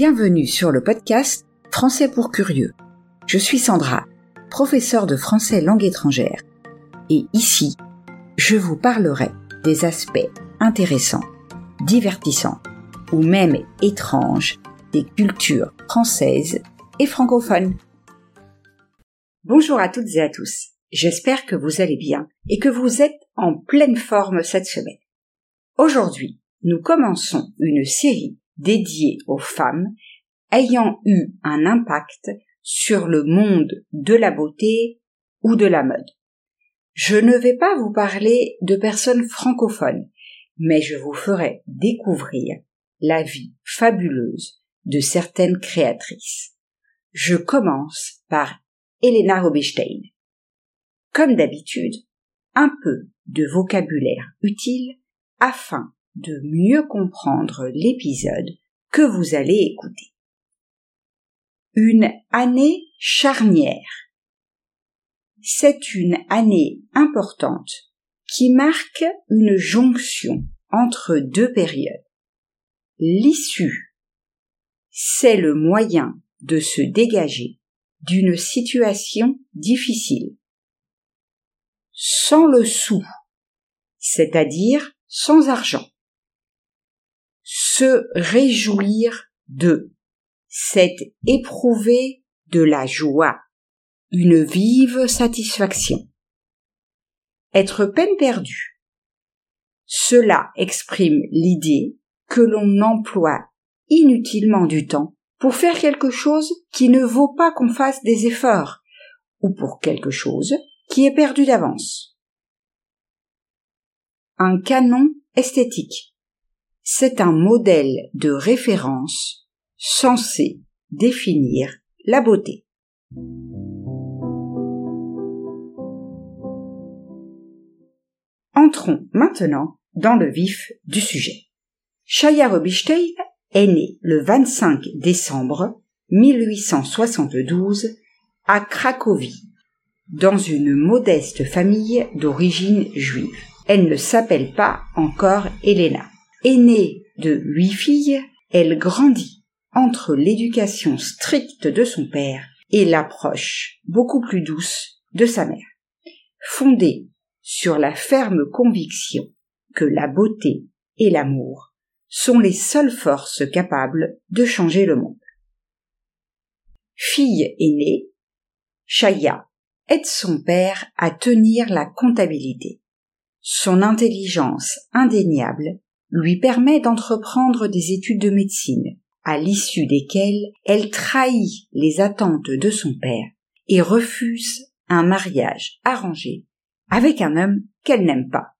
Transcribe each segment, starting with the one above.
Bienvenue sur le podcast Français pour curieux. Je suis Sandra, professeure de français langue étrangère. Et ici, je vous parlerai des aspects intéressants, divertissants ou même étranges des cultures françaises et francophones. Bonjour à toutes et à tous. J'espère que vous allez bien et que vous êtes en pleine forme cette semaine. Aujourd'hui, nous commençons une série dédiée aux femmes ayant eu un impact sur le monde de la beauté ou de la mode. Je ne vais pas vous parler de personnes francophones, mais je vous ferai découvrir la vie fabuleuse de certaines créatrices. Je commence par Elena Rubinstein. Comme d'habitude, un peu de vocabulaire utile afin de mieux comprendre l'épisode que vous allez écouter. Une année charnière. C'est une année importante qui marque une jonction entre deux périodes. L'issue, c'est le moyen de se dégager d'une situation difficile. Sans le sou, c'est-à-dire sans argent se réjouir de, c'est éprouver de la joie, une vive satisfaction. Être peine perdue. Cela exprime l'idée que l'on emploie inutilement du temps pour faire quelque chose qui ne vaut pas qu'on fasse des efforts, ou pour quelque chose qui est perdu d'avance. Un canon esthétique c'est un modèle de référence censé définir la beauté. Entrons maintenant dans le vif du sujet. Shaya Rubinstein est née le 25 décembre 1872 à Cracovie, dans une modeste famille d'origine juive. Elle ne s'appelle pas encore Elena. Aînée de huit filles, elle grandit entre l'éducation stricte de son père et l'approche beaucoup plus douce de sa mère, fondée sur la ferme conviction que la beauté et l'amour sont les seules forces capables de changer le monde. Fille aînée, Chaya aide son père à tenir la comptabilité. Son intelligence indéniable lui permet d'entreprendre des études de médecine, à l'issue desquelles elle trahit les attentes de son père et refuse un mariage arrangé avec un homme qu'elle n'aime pas.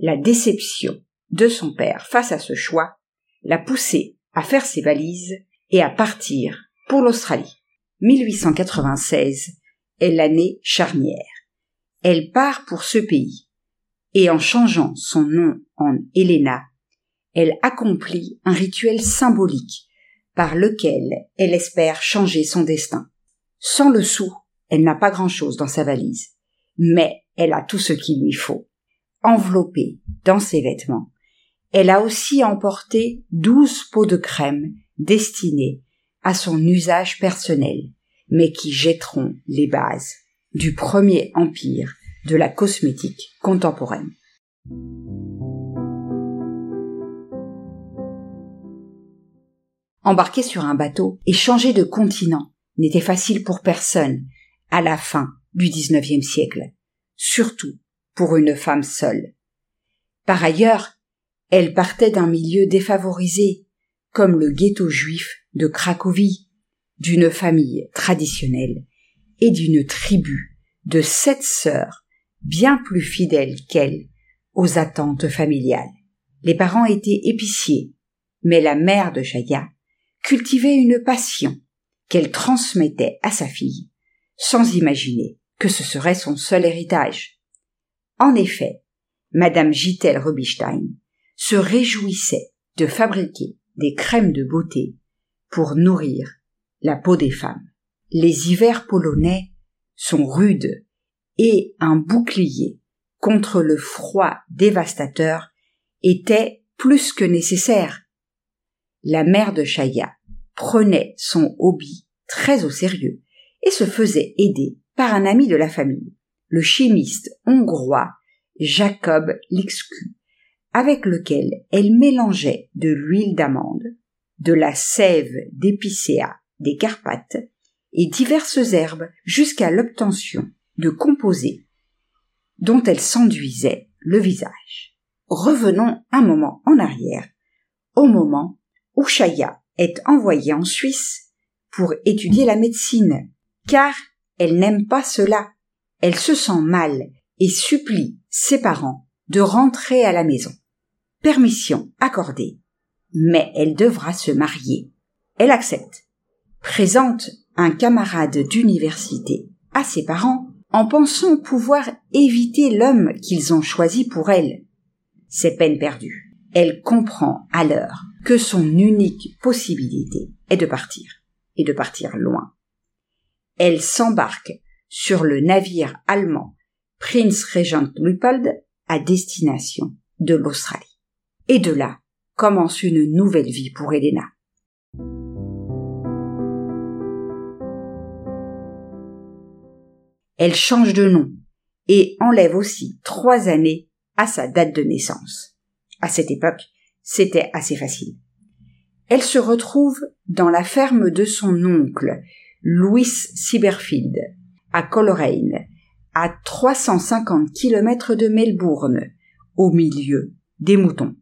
La déception de son père face à ce choix l'a poussée à faire ses valises et à partir pour l'Australie. 1896 est l'année charnière. Elle part pour ce pays et en changeant son nom en Helena, elle accomplit un rituel symbolique par lequel elle espère changer son destin. Sans le sou, elle n'a pas grand-chose dans sa valise, mais elle a tout ce qu'il lui faut. Enveloppée dans ses vêtements, elle a aussi emporté douze pots de crème destinés à son usage personnel, mais qui jetteront les bases du premier empire de la cosmétique contemporaine. Embarquer sur un bateau et changer de continent n'était facile pour personne à la fin du XIXe siècle, surtout pour une femme seule. Par ailleurs, elle partait d'un milieu défavorisé, comme le ghetto juif de Cracovie, d'une famille traditionnelle et d'une tribu de sept sœurs bien plus fidèle qu'elle aux attentes familiales. Les parents étaient épiciers, mais la mère de Jaya cultivait une passion qu'elle transmettait à sa fille, sans imaginer que ce serait son seul héritage. En effet, Madame Gitel Rubinstein se réjouissait de fabriquer des crèmes de beauté pour nourrir la peau des femmes. Les hivers polonais sont rudes et un bouclier contre le froid dévastateur était plus que nécessaire. la mère de Chaya prenait son hobby très au sérieux et se faisait aider par un ami de la famille, le chimiste hongrois Jacob Lixcu, avec lequel elle mélangeait de l'huile d'amande, de la sève d'épicéa des Carpates et diverses herbes jusqu'à l'obtention de composés dont elle s'enduisait le visage. Revenons un moment en arrière, au moment où Chaya est envoyée en Suisse pour étudier la médecine, car elle n'aime pas cela. Elle se sent mal et supplie ses parents de rentrer à la maison. Permission accordée, mais elle devra se marier. Elle accepte. Présente un camarade d'université à ses parents en pensant pouvoir éviter l'homme qu'ils ont choisi pour elle. C'est peine perdue. Elle comprend alors que son unique possibilité est de partir, et de partir loin. Elle s'embarque sur le navire allemand Prince Regent Lupold à destination de l'Australie. Et de là commence une nouvelle vie pour Elena. Elle change de nom et enlève aussi trois années à sa date de naissance. À cette époque, c'était assez facile. Elle se retrouve dans la ferme de son oncle, Louis Sieberfield, à Coleraine, à 350 kilomètres de Melbourne, au milieu des moutons.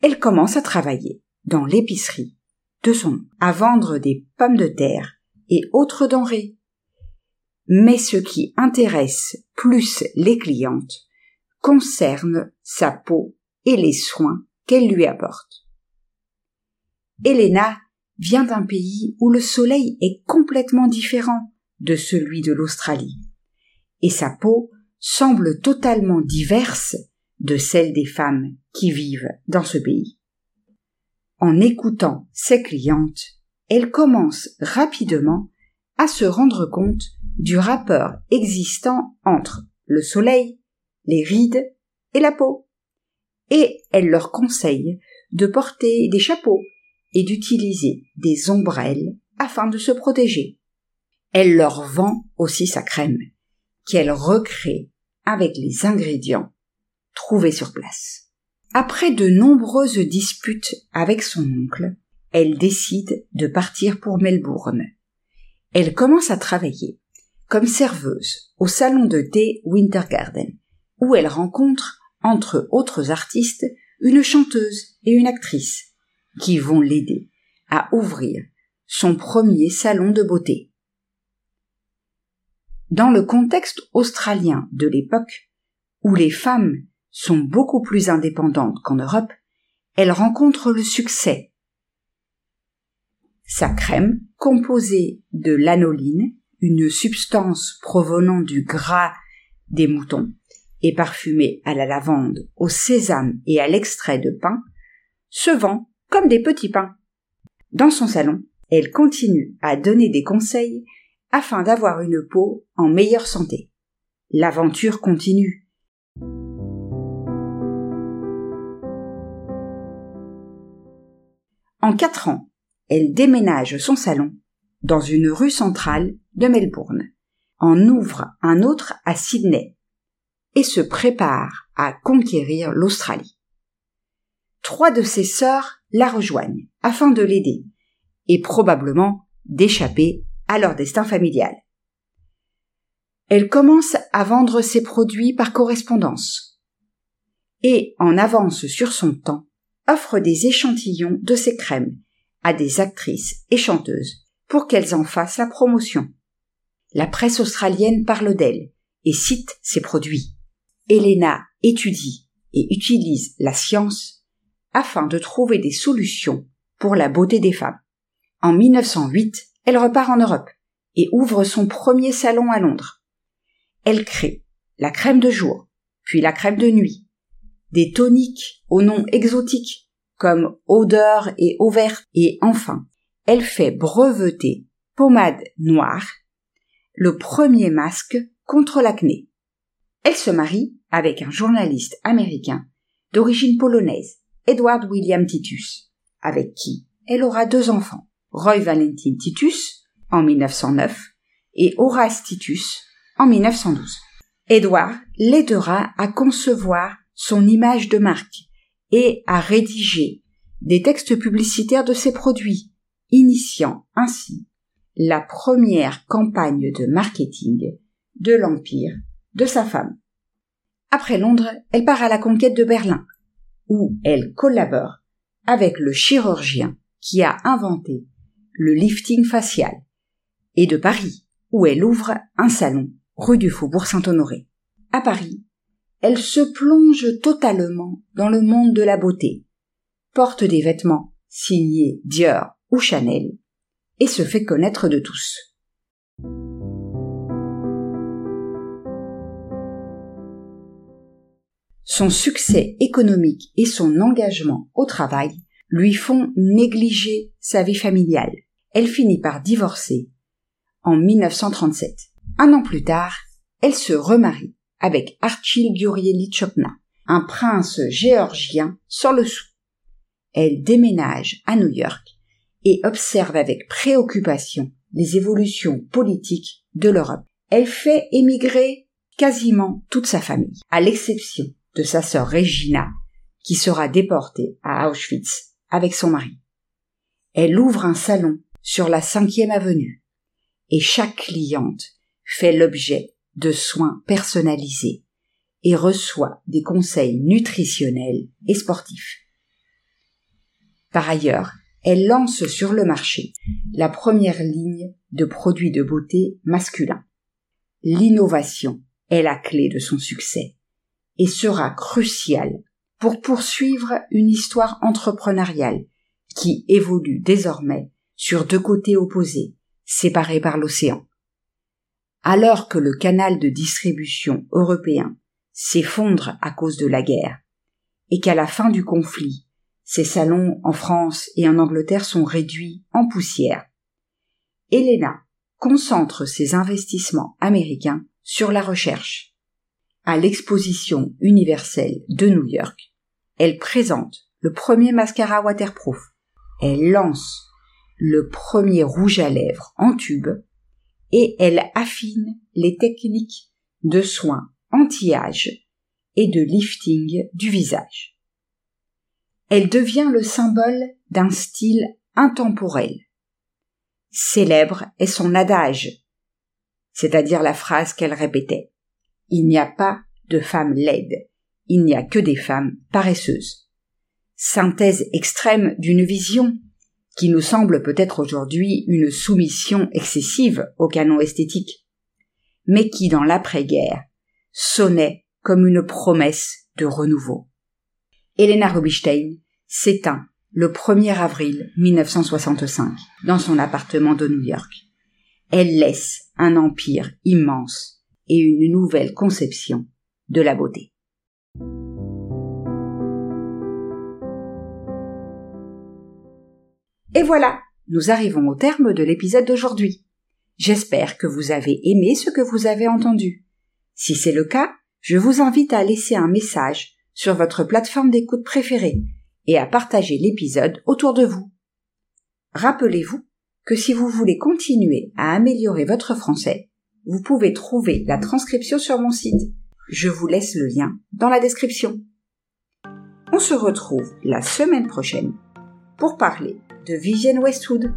Elle commence à travailler dans l'épicerie de son à vendre des pommes de terre et autres denrées. Mais ce qui intéresse plus les clientes concerne sa peau et les soins qu'elle lui apporte. Elena vient d'un pays où le soleil est complètement différent de celui de l'Australie, et sa peau semble totalement diverse de celle des femmes qui vivent dans ce pays. En écoutant ses clientes, elle commence rapidement à se rendre compte du rapport existant entre le soleil, les rides et la peau et elle leur conseille de porter des chapeaux et d'utiliser des ombrelles afin de se protéger. Elle leur vend aussi sa crème, qu'elle recrée avec les ingrédients trouvés sur place. Après de nombreuses disputes avec son oncle, elle décide de partir pour Melbourne. Elle commence à travailler comme serveuse au salon de thé Winter Garden, où elle rencontre entre autres artistes, une chanteuse et une actrice, qui vont l'aider à ouvrir son premier salon de beauté. Dans le contexte australien de l'époque, où les femmes sont beaucoup plus indépendantes qu'en Europe, elle rencontre le succès. Sa crème, composée de lanoline, une substance provenant du gras des moutons, et parfumé à la lavande, au sésame et à l'extrait de pain, se vend comme des petits pains. Dans son salon, elle continue à donner des conseils afin d'avoir une peau en meilleure santé. L'aventure continue. En quatre ans, elle déménage son salon dans une rue centrale de Melbourne, en ouvre un autre à Sydney, et se prépare à conquérir l'Australie. Trois de ses sœurs la rejoignent afin de l'aider et probablement d'échapper à leur destin familial. Elle commence à vendre ses produits par correspondance et, en avance sur son temps, offre des échantillons de ses crèmes à des actrices et chanteuses pour qu'elles en fassent la promotion. La presse australienne parle d'elle et cite ses produits. Elena étudie et utilise la science afin de trouver des solutions pour la beauté des femmes. En 1908, elle repart en Europe et ouvre son premier salon à Londres. Elle crée la crème de jour, puis la crème de nuit, des toniques au nom exotique comme odeur et eau verte, et enfin, elle fait breveter pommade noire, le premier masque contre l'acné. Elle se marie avec un journaliste américain d'origine polonaise, Edward William Titus, avec qui elle aura deux enfants, Roy Valentin Titus en 1909 et Horace Titus en 1912. Edward l'aidera à concevoir son image de marque et à rédiger des textes publicitaires de ses produits, initiant ainsi la première campagne de marketing de l'empire de sa femme. Après Londres, elle part à la conquête de Berlin, où elle collabore avec le chirurgien qui a inventé le lifting facial, et de Paris, où elle ouvre un salon rue du Faubourg Saint-Honoré. À Paris, elle se plonge totalement dans le monde de la beauté, porte des vêtements signés Dior ou Chanel, et se fait connaître de tous. Son succès économique et son engagement au travail lui font négliger sa vie familiale. Elle finit par divorcer en 1937. Un an plus tard, elle se remarie avec Archil Gurieli Chopna, un prince géorgien sans le sou. Elle déménage à New York et observe avec préoccupation les évolutions politiques de l'Europe. Elle fait émigrer quasiment toute sa famille, à l'exception de sa sœur Regina, qui sera déportée à Auschwitz avec son mari. Elle ouvre un salon sur la cinquième avenue, et chaque cliente fait l'objet de soins personnalisés et reçoit des conseils nutritionnels et sportifs. Par ailleurs, elle lance sur le marché la première ligne de produits de beauté masculins. L'innovation est la clé de son succès et sera cruciale pour poursuivre une histoire entrepreneuriale qui évolue désormais sur deux côtés opposés, séparés par l'océan. Alors que le canal de distribution européen s'effondre à cause de la guerre, et qu'à la fin du conflit, ses salons en France et en Angleterre sont réduits en poussière, Helena concentre ses investissements américains sur la recherche. À l'exposition universelle de New York, elle présente le premier mascara waterproof. Elle lance le premier rouge à lèvres en tube et elle affine les techniques de soins anti-âge et de lifting du visage. Elle devient le symbole d'un style intemporel. Célèbre est son adage, c'est-à-dire la phrase qu'elle répétait. Il n'y a pas de femme laide, il n'y a que des femmes paresseuses. Synthèse extrême d'une vision qui nous semble peut-être aujourd'hui une soumission excessive au canon esthétique, mais qui dans l'après-guerre sonnait comme une promesse de renouveau. Elena Rubinstein s'éteint le 1er avril 1965 dans son appartement de New York. Elle laisse un empire immense et une nouvelle conception de la beauté. Et voilà, nous arrivons au terme de l'épisode d'aujourd'hui. J'espère que vous avez aimé ce que vous avez entendu. Si c'est le cas, je vous invite à laisser un message sur votre plateforme d'écoute préférée et à partager l'épisode autour de vous. Rappelez-vous que si vous voulez continuer à améliorer votre français, vous pouvez trouver la transcription sur mon site. Je vous laisse le lien dans la description. On se retrouve la semaine prochaine pour parler de Vivienne Westwood.